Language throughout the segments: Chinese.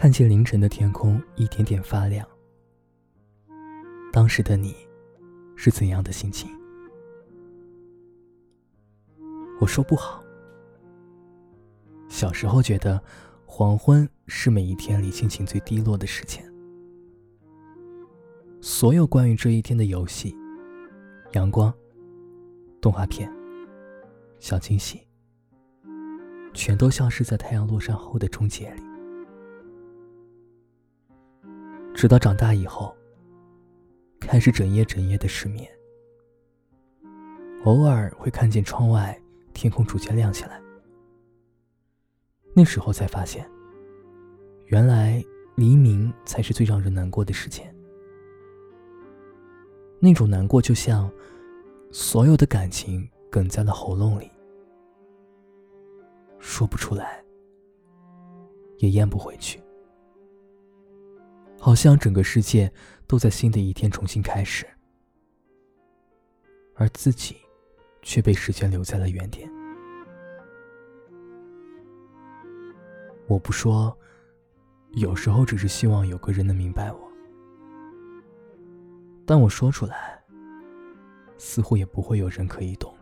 看见凌晨的天空一点点发亮，当时的你是怎样的心情？我说不好。小时候觉得黄昏是每一天里心情最低落的时间，所有关于这一天的游戏、阳光、动画片、小惊喜，全都消失在太阳落山后的终结里。直到长大以后，开始整夜整夜的失眠，偶尔会看见窗外天空逐渐亮起来，那时候才发现，原来黎明才是最让人难过的时间。那种难过就像所有的感情哽在了喉咙里，说不出来，也咽不回去。好像整个世界都在新的一天重新开始，而自己却被时间留在了原点。我不说，有时候只是希望有个人能明白我，但我说出来，似乎也不会有人可以懂。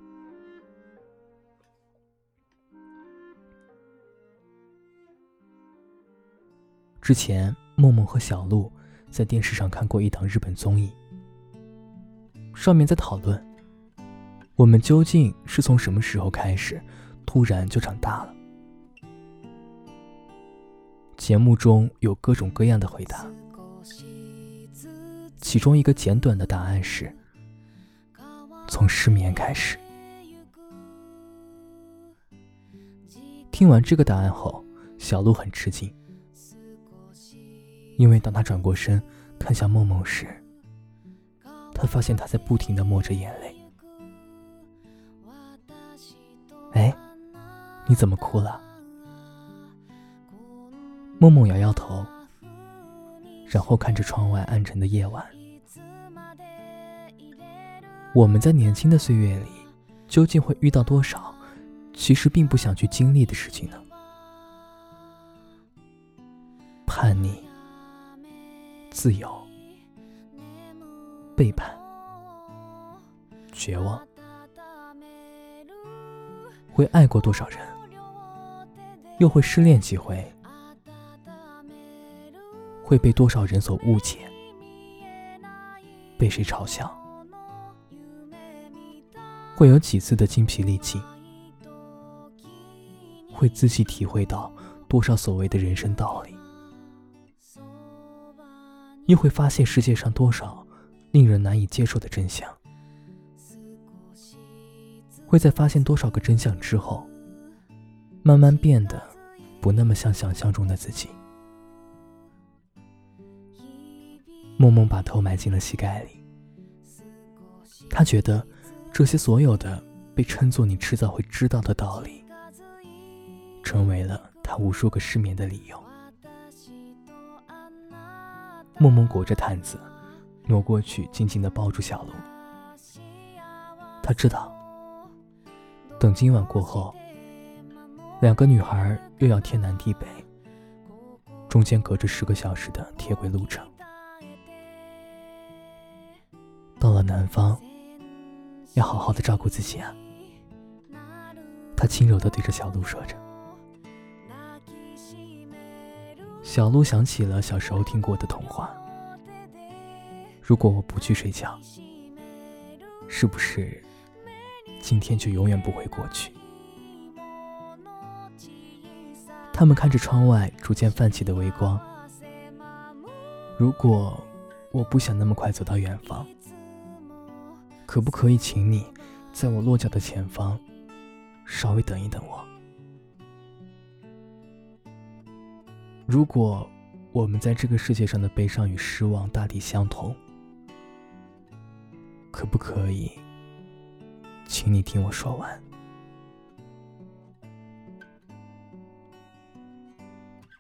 之前。梦梦和小鹿在电视上看过一档日本综艺，上面在讨论我们究竟是从什么时候开始突然就长大了。节目中有各种各样的回答，其中一个简短的答案是：从失眠开始。听完这个答案后，小鹿很吃惊。因为当他转过身看向梦梦时，他发现她在不停的抹着眼泪。哎，你怎么哭了？梦梦摇摇头，然后看着窗外暗沉的夜晚。我们在年轻的岁月里，究竟会遇到多少其实并不想去经历的事情呢？叛逆。自由，背叛，绝望，会爱过多少人？又会失恋几回？会被多少人所误解？被谁嘲笑？会有几次的精疲力尽？会仔细体会到多少所谓的人生道理？又会发现世界上多少令人难以接受的真相？会在发现多少个真相之后，慢慢变得不那么像想象中的自己？梦梦把头埋进了膝盖里，他觉得这些所有的被称作你迟早会知道的道理，成为了他无数个失眠的理由。梦梦裹着毯子，挪过去，紧紧地抱住小鹿。他知道，等今晚过后，两个女孩又要天南地北，中间隔着十个小时的铁轨路程。到了南方，要好好的照顾自己啊。他轻柔地对着小鹿说着。小鹿想起了小时候听过的童话。如果我不去睡觉，是不是今天就永远不会过去？他们看着窗外逐渐泛起的微光。如果我不想那么快走到远方，可不可以请你，在我落脚的前方，稍微等一等我？如果我们在这个世界上的悲伤与失望大抵相同，可不可以，请你听我说完？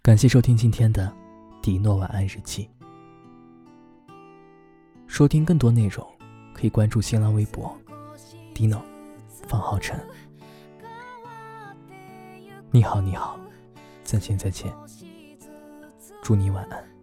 感谢收听今天的《迪诺晚安日记》。收听更多内容，可以关注新浪微博“迪诺方浩辰”。你好，你好，再见，再见。祝你晚安。